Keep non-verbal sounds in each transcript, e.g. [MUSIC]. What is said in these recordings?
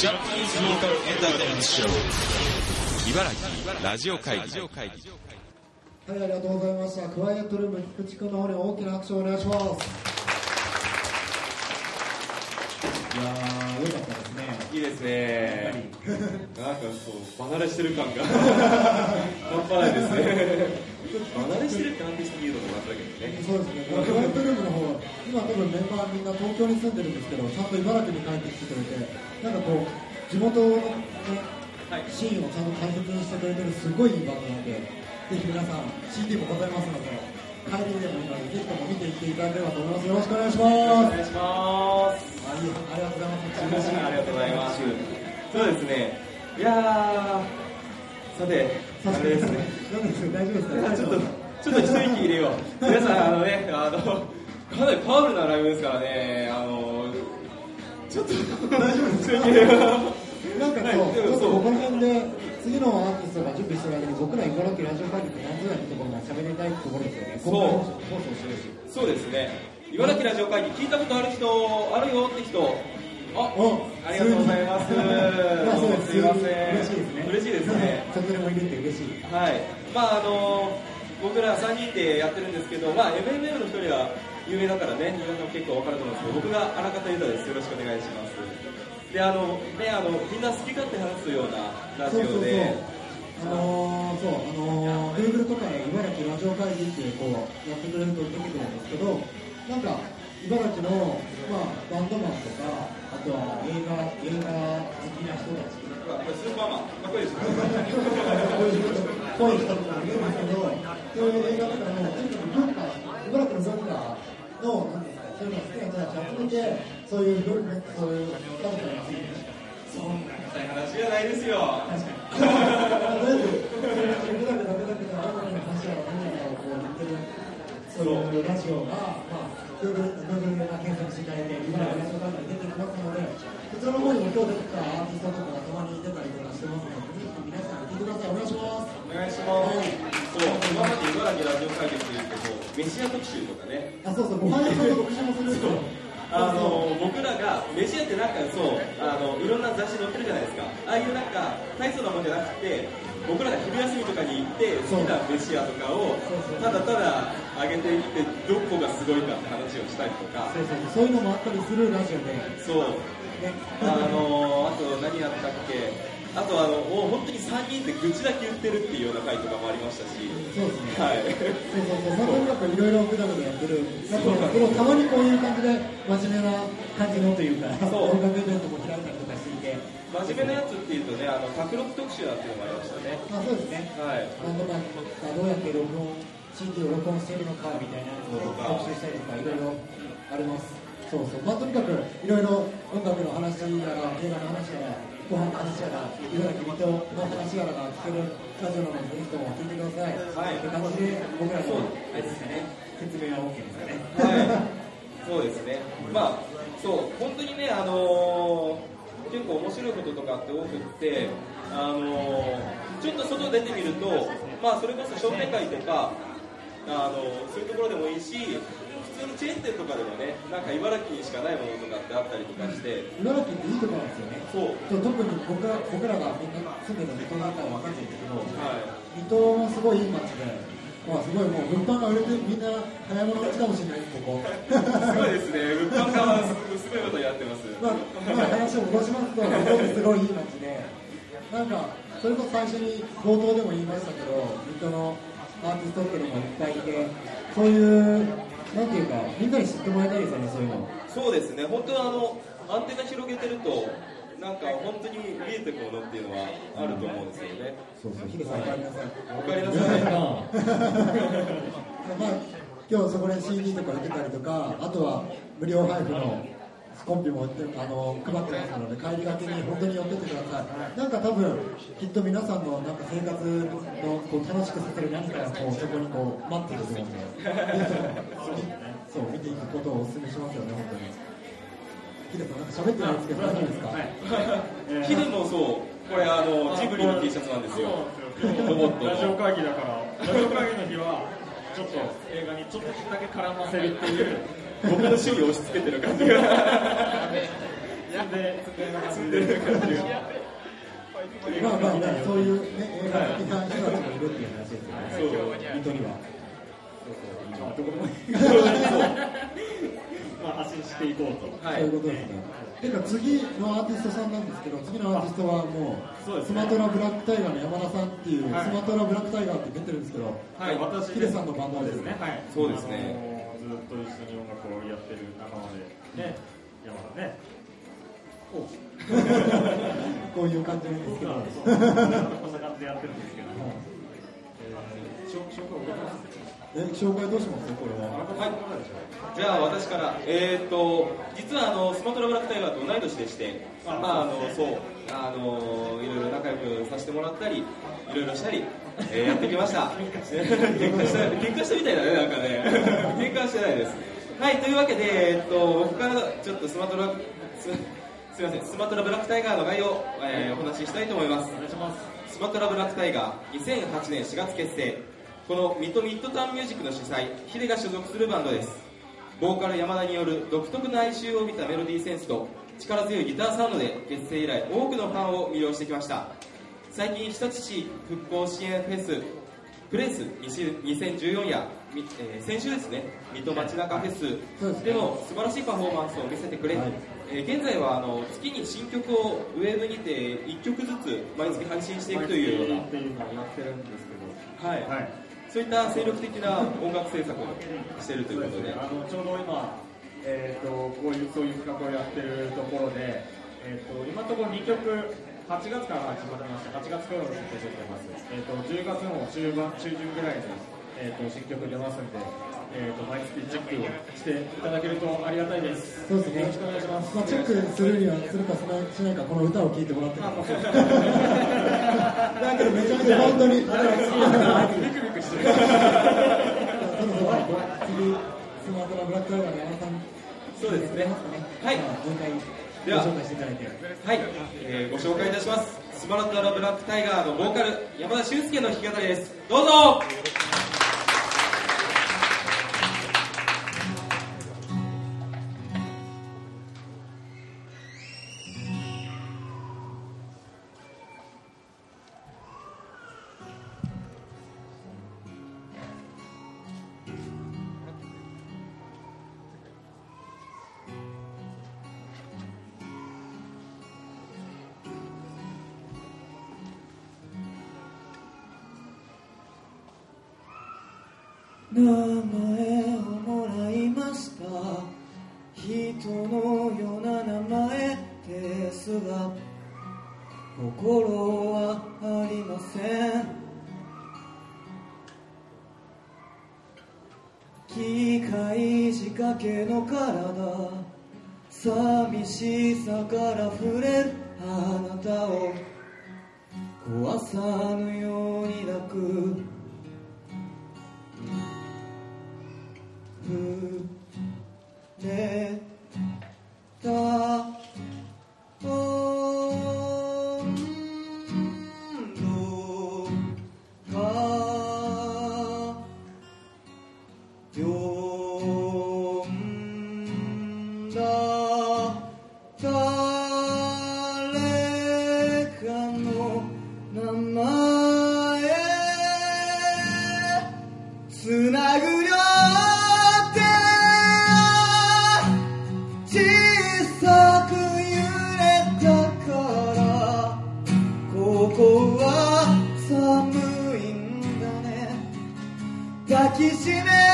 ジャパニーズローカルエンターテイメントショー茨城ラジオ会議はい、ありがとうございました。クワイエットルーム、菊池君の方に大きな拍手をお願いします。いやー、良かったですね。[LAUGHS] いいですね。なんかそう、離れしてる感が [LAUGHS] 半端ないですね。離れしてるって判定して言うのもなんだけどね。そうですね。クワイエットルームの方、今多分メンバーみんな東京に住んでるんですけど、ちゃんと茨城に帰ってきてくれて、なんかこう、地元の、ね、シーンをちゃんと大切にしてくれてるすごいいいバンドなので、ぜひ皆さん CD もございますので、帰りでもいいので、ぜひとも見ていっていただければと思います。よろしくお願いします。お願いします。あいいありがとうございます。ありがとうございます。そうですね。いやー、さて、あれですね。大丈夫ですか？ちょっと、ちょっと一息入れよう。[LAUGHS] 皆さん、あのね、あの、かなりパワフルなライブですからね、あの、ちょっと、大丈夫ですか？なんかそう、ちょっとここら辺で次のアーティストが準備してる間に僕ら茨城ラジオ会議って何ぞやってところが喋りたいところですよね。そう。そうですね。茨城ラジオ会議聞いたことある人、あるよって人、あ、ありがとうございます。す。すいません。嬉しいですね。嬉しいですね。そこでもいるって嬉しい。はい。まああの僕ら3人でやってるんですけど、まあ MMM の人には有名だからね、皆さん結構わかると思うんですけど、僕が荒方裕太です。よろしくお願いします。で、あのねあのみんな好き勝手話すようなラジオで。あのー、そう、あのー、Google とかで茨城ラジオ会議ってこうやってくれると出てくるんですけど、なんか茨城の、まあ、バンドマンとか、あとは映画映画好きな人たち、これスーパーマン、かっこいいですねこういう人とかいるんですけど、そういう映画とかの、とにかく文化、茨城の文化の、なんですか、そういうの好きな人たち集めて、そういう文化、そういう文化について、そんな硬い話じゃないですよ。確かに。とりあえず、僕らで食べたくて、あなたの話は何やらをこう言ってる、そういうラジオが、まあ、Google が検索していただいて、茨城ラジオ番組出てきますので、こちらの方にも今日出てきたアーティストとかがたまに出たりとかしてますので、ぜひ皆さん聞いてください。お願いします。お願いします。そう、今まで茨城ラジオ会議っていうと、こう、メシア特集とかね。あ、そうそう、ご飯の特集もするんですよ。あの僕らがメシアってなんかそうあのいろんな雑誌載ってるじゃないですかああいうなんか大層なもんじゃなくて僕らが昼休みとかに行って好きなメシアとかをただただ上げていってどこがすごいかって話をしたりとか。そうそう、そういうのもあったりするラジオで、そう。ね、あのあと何やったっけ。あとあのもう本当に3人で愚痴だけ言ってるっていうような回とかもありましたし。そうですね。はい。そうそうそう、そんなにやっぱいろいろぐだぐだやってる。なんかでもたまにこういう感じで真面目な感じのというか、そう。音楽イベントも開いた真面目なやつっていうとねあの卓録特集なんていうのもありましたね。まあそうですね。はい。バンドマンがどうやって録音、CD を録音しているのかみたいなやつを特集したりとかいろいろあります。そうそう、まあとにかくいろいろ音楽の話やら、映画の話やら、ご飯の話やら、茨城水戸の話やらが聞けるラジオなので、ぜひとも聞いてください。はい。って感じで、僕らの、あれですかね、説明は OK ですかね。はい、そうですね、まあ、そう、本当にね、あのー結構面白いこととかって多くって、あのーちょっと外出てみると、まあ、それこそ商店街とか、あのそういうところでもいいし、普通のチェーン店とかでもね、なんか茨城にしかないものとかってあったりとかして、茨城っていいところなんですよね。そう、特に僕ら僕らがみんな住んでる水戸だったら分かんないんですけど、はい、水戸もすごいいい街で、まあ、すごいもう物販が売れてみんな早物勝ちかもしれないです、ここ。すごいですね、物販側はすすごいことやってます。まあ、まあ話を戻しますと、すごいいい街で、なんか、それこそ最初に冒頭でも言いましたけど、水戸のアーティストっていうのもいっぱいいて、そういう、なんていうか、みんなに知ってもらいたいですよね、そういうの。そうですね、本当はあのアンテナ広げてると、なんか本当に見えてくるものっていうのはあると思うんですよね。そうそう、ヒデさん、おかえりなさい。おかえりなさい。まあ、今日そこで CD とか売ってたりとか、あとは無料配布のコンピも売ってあの配ってますので、帰りがけに本当に寄ってってください。なんか多分、きっと皆さんのなんか生活のこう楽しくさせる何かがこうそこにこう待ってると思うんで、そう見ていくことをお勧めしますよね、本当に。ヒデさん、なんか喋ってないですけど、大丈夫ですか、[LAUGHS] ヒデもそう、これあのジブリの T シャツなんですよ。ロボットラジオの。会議だから、ラジオ会議の日は、ちょっと映画にちょっとだけ絡ませるっていう、僕の趣味を押し付けてる感じが。いや、で机の感じで感じがまあまあね、そういうね、映画好きな人たちもいるっていう話ですよね。水戸には。どこでもいい [LAUGHS] まあ発信していこうと。はそういうことですね。てい。うか次のアーティストさんなんですけど、次のアーティストはもう、スマトラブラックタイガーの山田さんっていう、はい。スマトラブラックタイガーって出てるんですけど、はい、私ヒデさんのバンドですね。はい、そうですね。あのずっと一緒に音楽をやってる仲間で、ね、山田ね。お。[LAUGHS] こういう感じなんですけど、こんな感じでやってるんですけど、えー、紹紹介を受けますえ紹介どうします？これは。はいじゃあ私から、えー、と実はあのスマトラブラックタイガーと同い年でして、あまああのそうあのいろいろ仲良くさせてもらったり、いろいろしたり、えーやってきました。[LAUGHS] 喧嘩した喧嘩したみたいだねなんかね、喧嘩はしてないです。はいというわけで、えー、と僕からちょっとスマトラすすみませんスマトラブラックタイガーの概要を、えーお話ししたいと思います。お願いします。スマトラブラックタイガー2008年4月結成このミッドミッドタウンミュージックの主催ヒデが所属するバンドです。ボーカル山田による独特な哀愁を帯びたメロディーセンスと力強いギターサウンドで結成以来多くのファンを魅了してきました。最近日立市復興支援フェスプレイス2014や、みえー先週ですね水戸街中フェスでも素晴らしいパフォーマンスを見せてくれ、はい。えー現在はあの月に新曲をウェブにて1曲ずつ毎月配信していくというような。っていうのをやってるんですけど、はい。はい。そういった精力的な音楽制作をしているということで、あのちょうど今、えー、とこういうそういう企画をやってるところで、えー、と今のところ2曲8月から始まりました8月頃に出てます、えー、と10月の中盤中旬ぐらいに、えー、と新曲出ますんで、えー、と毎月チェックをしていただけるとありがたいですそうですね。よろしくお願いします、まあチェックするにはするかしないしないかこの歌を聴いてもらってる。[LAUGHS] あもうそうですだけどめちゃめちゃ本当に。ビクビクしてるそろそろ次スマートなブラックタイガーの山田さん。そうですねはいまあもう一回ではご紹介していただいて。はい、えーご紹介いたします。スマラトラブラックタイガーのボーカル、山田俊介の弾き語りです。どうぞ人のような名前ですが心はありません。機械仕掛けの体寂しさから触れるあなたを壊さぬように抱く。触れた抱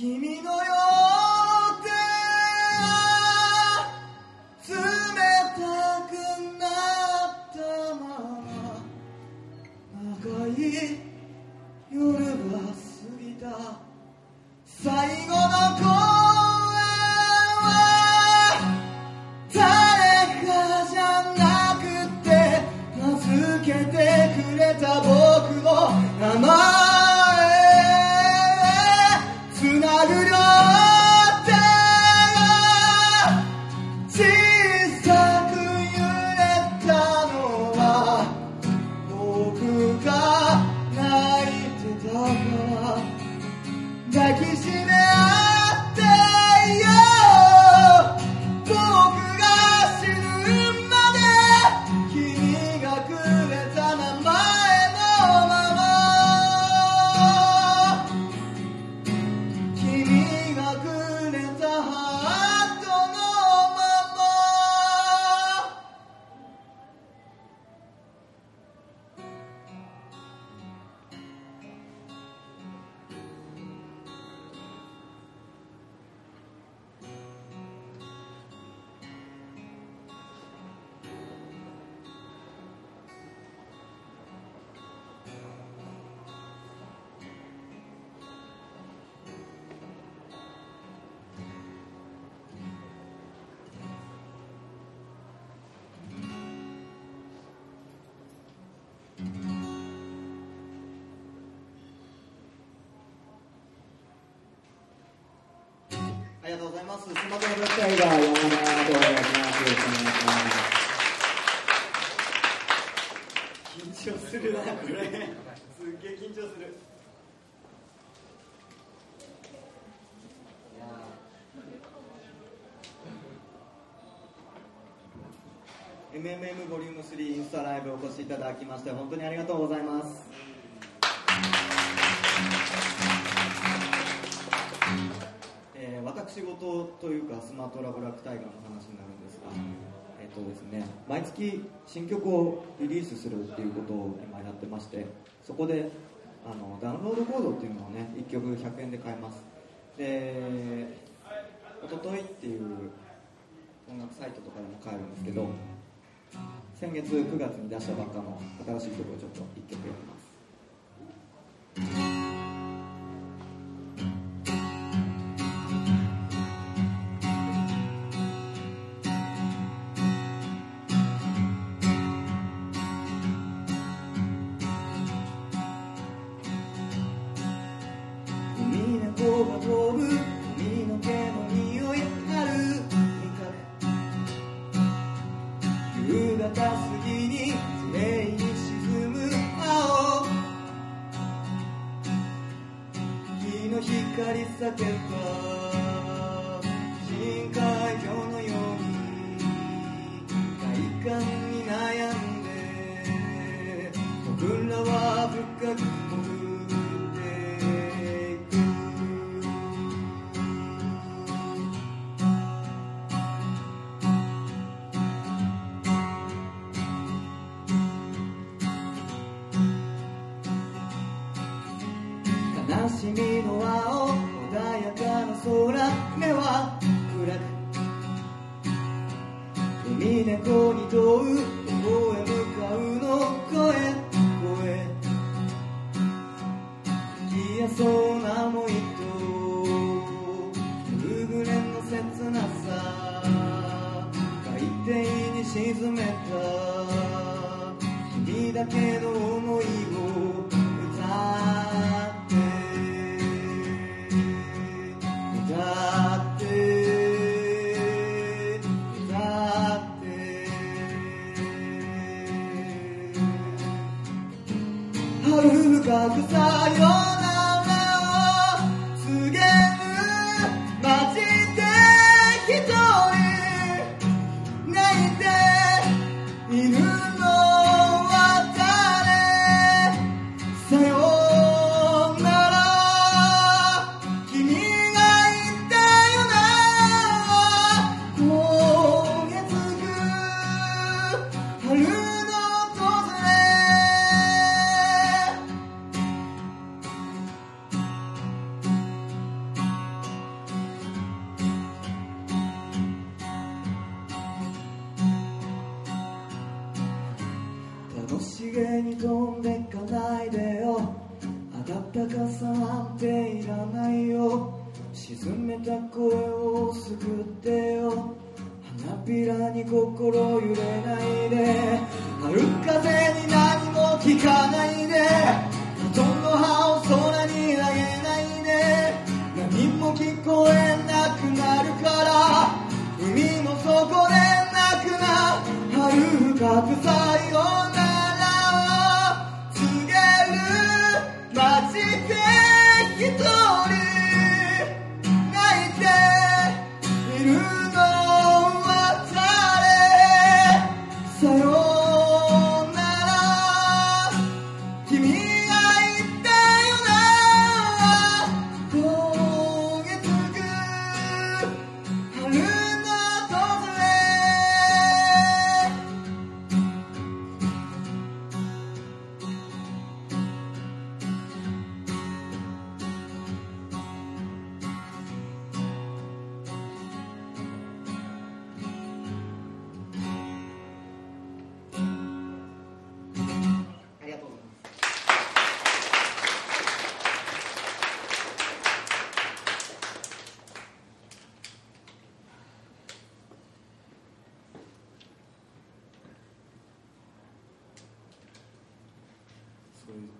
君のよとうございます。スマホの物体が山田とお願いします。よろしくお願いします。緊張する。な、これ。すっげえ緊張する。MMM ボリューム3インスタライブお越しいただきまして本当にありがとうございます。私事というかスマートラブラックタイガーの話になるんですが、えっとですね、毎月新曲をリリースするっていうことを今やってましてそこであのダウンロードコードっていうのをね1曲100円で買えます。で「おととい」っていう音楽サイトとかでも買えるんですけど先月9月に出したばっかの新しい曲をちょっと1曲やりますの光避けた深海魚のように快感に悩んで。僕らは深く潜る深くさよ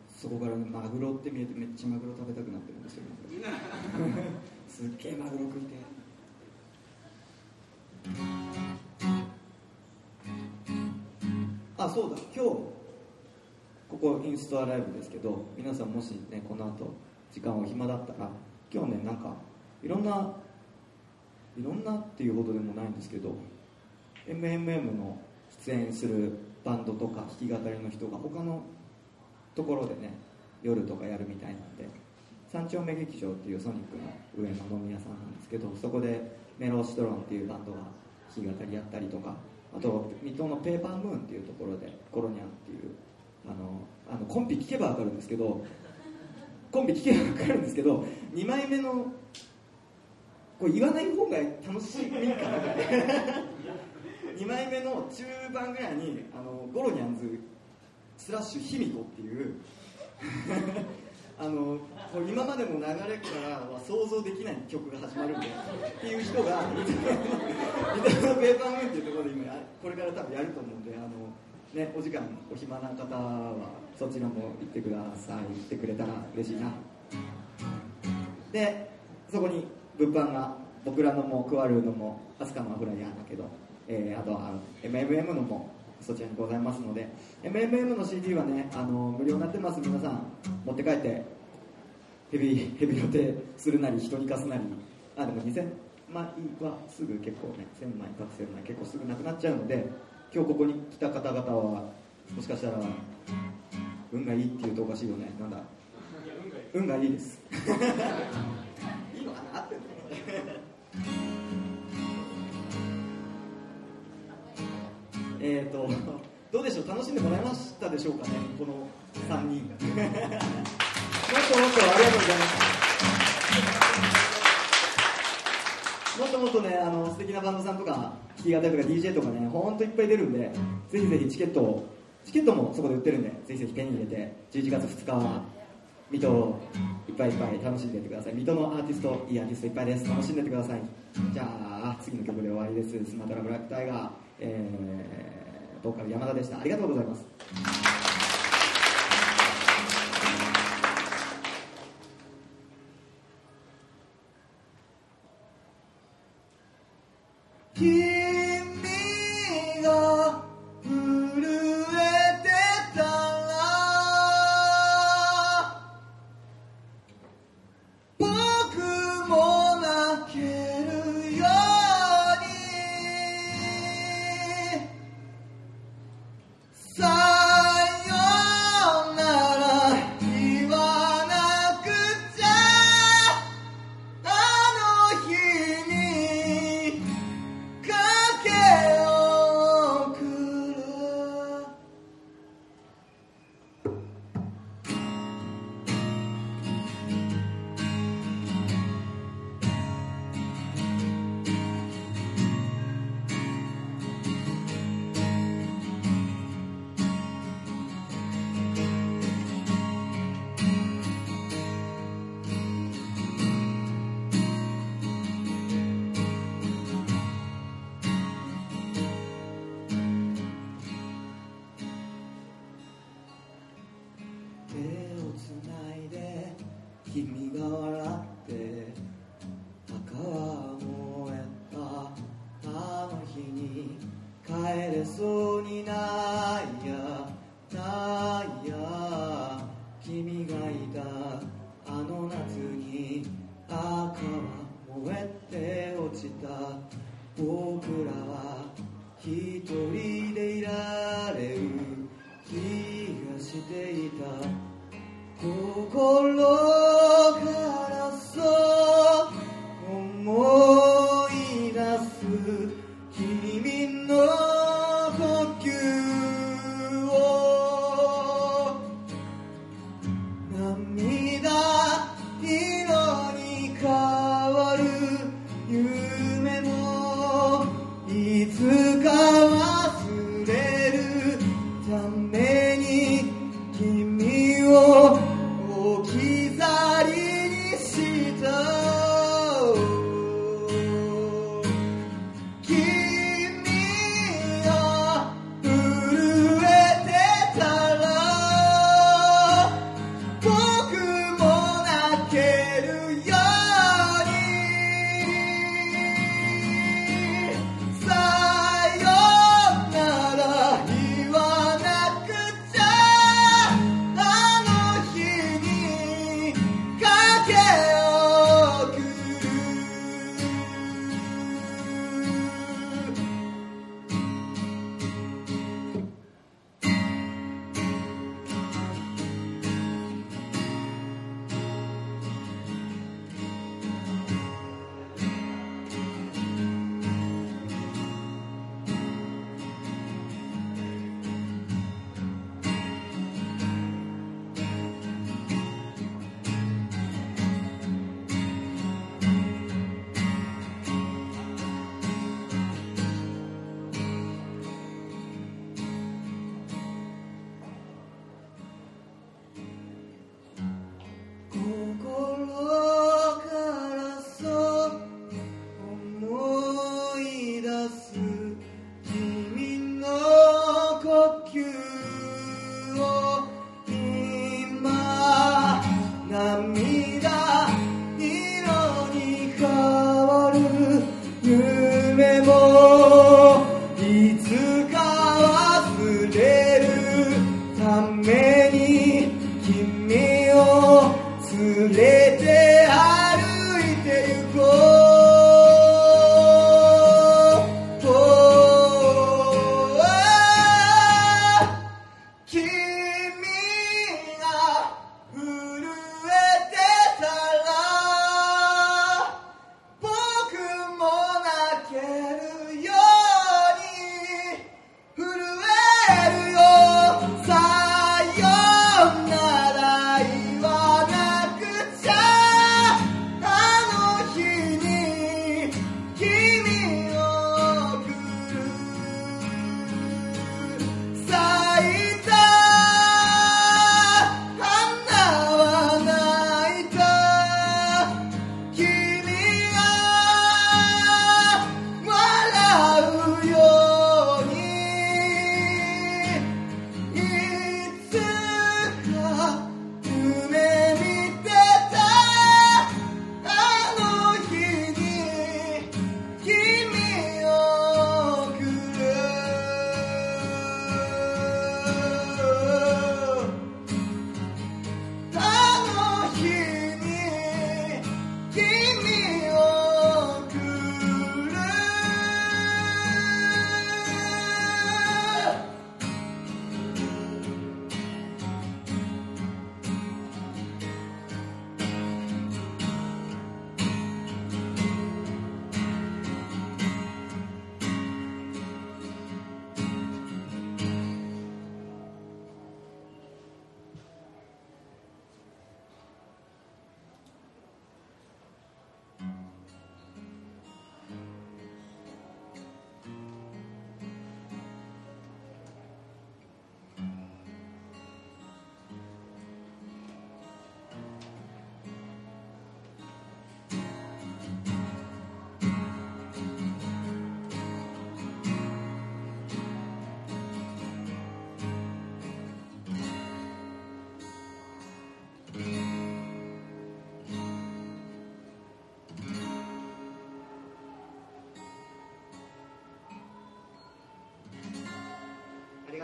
そこからマグロって見えてめっちゃマグロ食べたくなってるんですよすっげえマグロ食いてあそうだ今日ここインストアライブですけど皆さんもしねこの後時間お暇だったら今日ねなんかいろんないろんなっていうほどでもないんですけど MMM の出演するバンドとか弾き語りの人が他のところでね夜とかやるみたいなんで三丁目劇場っていうソニックの上の飲み屋さんなんですけどそこでメローシトロンっていうバンドが弾き語りやったりとかあと水戸のペーパームーンっていうところでコロニャンっていうあのあのコンビ聴けば分かるんですけどコンビ聴けば分かるんですけど2枚目のこれ言わない方が楽しいかな2枚目の中盤ぐらいにあのゴロニャンズスラッシュ卑弥呼っていう [LAUGHS] あの今までの流れからは想像できない曲が始まるんでっていう人が「水戸のペーパームーン」っていうところで今これから多分やると思うんであの、ね、お時間お暇な方はそちらも行ってください行ってくれたら嬉しいな。でそこに物販が僕らのもクワルーのもアスカのアフライヤーだけど、えーあとは MMM のもそちらにございますので MMM の CD はねあの無料になってます。皆さん持って帰ってヘビヘビロテするなり人に貸すなりあでも2000枚はすぐ結構ね1000枚か1000枚結構すぐなくなっちゃうので今日ここに来た方々はもしかしたら運がいいっていうとおかしいよね。なんだ運がいいです。いいのかなってえーとどうでしょう？楽しんでもらえましたでしょうかね？この3人 [LAUGHS] もっともっとありがとうございます。もっともっとねあの素敵なバンドさんとか弾き語りとか DJ とかねほんといっぱい出るんでぜひぜひチケットをチケットもそこで売ってるんでぜひぜひ手に入れて11月2日は水戸をいっぱいいっぱい楽しんでいってください。水戸のアーティストいいアーティストいっぱいです。楽しんでいってください。じゃあ次の曲で終わりです。スマトラブラックタイガー、えー、ボーカル山田でした。ありがとうございます。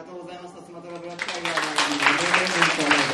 とうございました。スマトラブラックタイガーのインターネット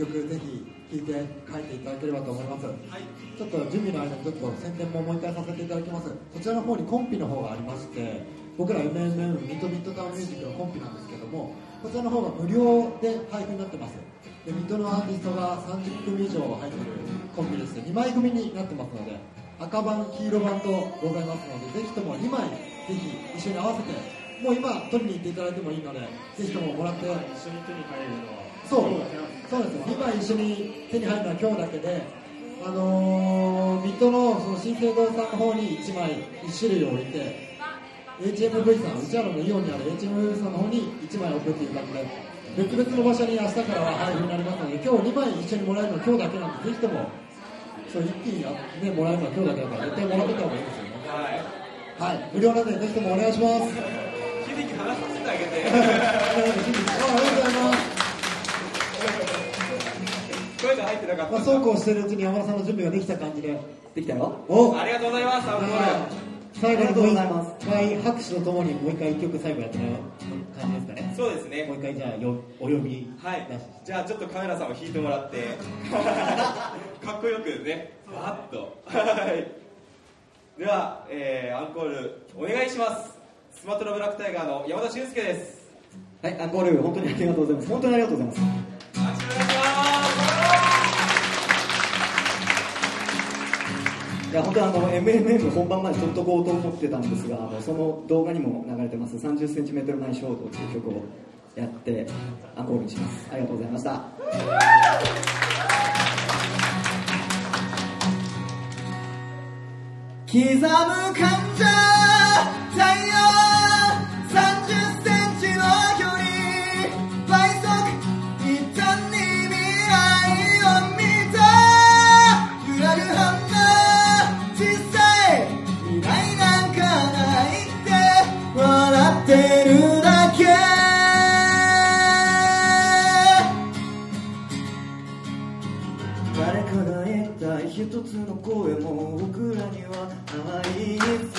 曲ぜひ聴いて帰っていただければと思います。はい。ちょっと準備の間にちょっと宣伝ももう一回させていただきます。こちらの方にコンピの方がありまして、僕ら MMM ミッドミッドタウンミュージックのコンピなんですけども、こちらの方が無料で配布になってます。で、ミッドのアーティストが30組以上入ってるコンピでして、2枚組になってますので、赤版、黄色版とございますので、ぜひとも2枚ぜひ一緒に合わせて、もう今取りに行っていただいてもいいので、ぜひとももらって、一緒に手に入るのはそう、そうですよ。今一緒に手に入るのは今日だけで、あのー、水戸のその新生堂さんの方に1枚、1種類を置いて、HMV さん、内原のイオンにある HMV さんの方に1枚置くっていう感じで、別々の場所に明日からは配布になりますので、今日2枚一緒にもらえるのは今日だけなんで、ぜひとも、そう一気にあね、もらえるのは今日だけだから、絶対もらってた方がいいですよね。はい。はい、無料なんで、ぜひともお願いします。[LAUGHS] 秀樹話させてあげて。[LAUGHS] あありがとうございます。まあ、そうこうしてるうちに山田さんの準備ができた感じで、できたよ。お。ありがとうございます。最後にもう一回拍手とともにもう一回一曲最後やってもらう。感じですかね。そうですね。もう。一回じゃあよお呼び。はい。じゃあちょっとカメラさんを引いてもらって。[LAUGHS] かっこよくね。バッと。はい。では、えー、アンコールお願いします。スマトラブラックタイガーの山田俊介です。はいアンコール本当にありがとうございます。本当にありがとうございますいや本当あの MMM 本番まで撮っとこうと思ってたんですがあのその動画にも流れてます。30cm 前衝動という曲をやってアンコールにします。ありがとうございました。刻む感情の声も僕らには甘い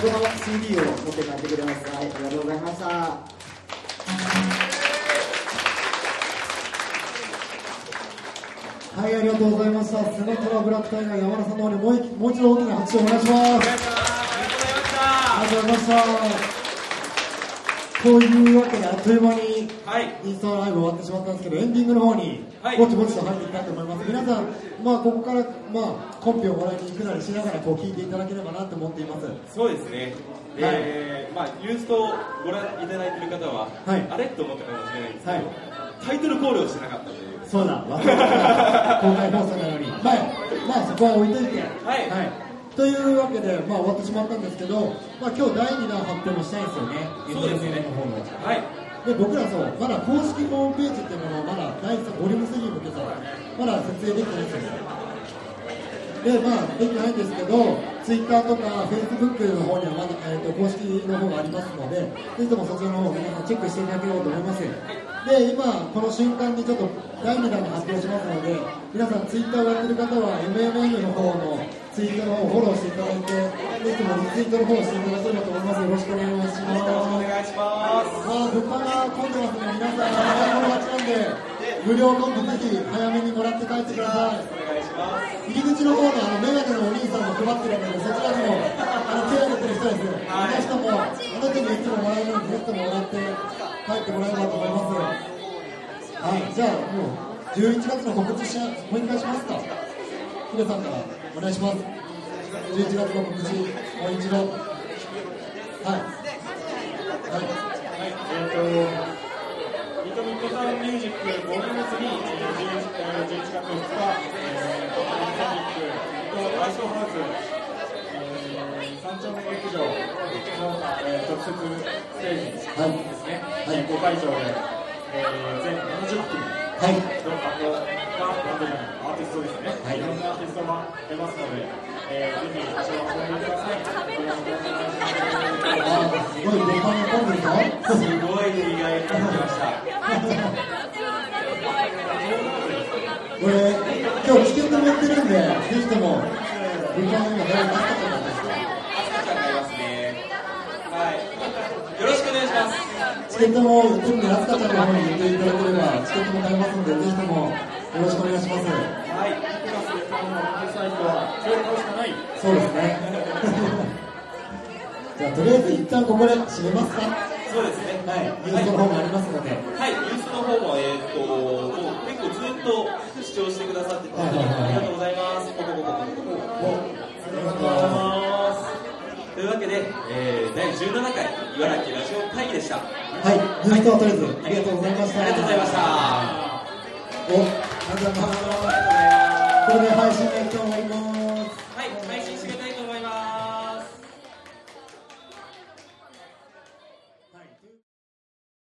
この CD を持って帰ってくいありがとうございましたはい、ありがとうございました。セナトラブラックタイガー山田さんの方にもう一もう一度大きな拍手をお願いします。ありがとうございました。というわけで、あっという間にはいインスタライブ終わってしまったんですけど、エンディングの方にはい。ぼちぼちと入っていきたいと思います。皆さん、まあ、ここから、まあ、コンペをもらいに行くなりしながらこう聞いていただければなと思っています。そうですね、えーまあ、ユーストをご覧いただいている方は、はい。あれ？と思ったかもしれないんですけど、はい。タイトルコールをしてなかったという。そうだ、公開放送なのに、まあ、まあ、そこは置いといて、はいというわけで、まあ、終わってしまったんですけど、まあ、今日第2弾発表もしたいんですよね、そうですね SNL の方の。はいで僕らそう、まだ公式ホームページっていうものをまだ第3ボリューム3に向けてまだ設営できてないんですよ。で、まあ、できてないんですけど、ツイッターとかフェイスブックの方にはまだ、えー、と公式の方がありますので、ぜひともそちらの方を皆さんチェックしていただければと思います。で、今、この瞬間にちょっと第2弾に発表しますので、皆さんツイッターをやってる方は MMM の方のツイートの方をフォローしていただいて、ぜひともリツイートの方をしていただければと思います。よろしくお願いします。よろしくお願いしますまあ、物販が混んでますね、皆さん、早い者勝ちなんで、無料コンビぜひ早めにもらって帰ってください。お願いします入り口の方のあのメガネのお兄さんも配ってるので、そちらにもあの手を挙げてる人です。あの人も、あの人にいつももらえるので、ぜひとももらって帰ってもらえればと思います。はい、じゃあもう11月の告知しもう一回しますか。ヒデさんからお願いします。11月の告知、もう一度。はい。はい。はい、えっ、と、ニトミッドタウンミュージックボリューム3、11 11月2日、えー、パブリックとアイスハウス、えー、三丁目劇場の、えー、特設ステージですはい。ね、はい。5会場で、えー、全70組。のバンドが、バンドじゃない、アーティストですね、はいいろんなアーティストが出ますので、えー、ぜひ足を運んでください。す。ごい物販が混んでるぞ。すごいにぎわいが感じましたこれ、今日チケット持ってるんで、ぜひとも、物販今早いなったんですか、チケットも売ってるんで、あすかちゃんの方に言っていただければ、チケットも買えますので、ぜひともよろしくお願いします。はいクラスで買うののサイトは、それを買うしかない。そうですね。じゃあ、とりあえず一旦ここで締めますか。そうですねはい。ニュースの方もありますので。はい、ニュースの方も、えーっと、もう結構ずっと視聴してくださってて、はいはいはいありがとうございます。ポコポコポコポコ。おありがとうございます。というわけで、えー、第17回茨城ラジオ会議でした。はい。ニュースはとりあえず、ありがとうございました。ありがとうございました。お、ありがとうございます。これで配信で今日。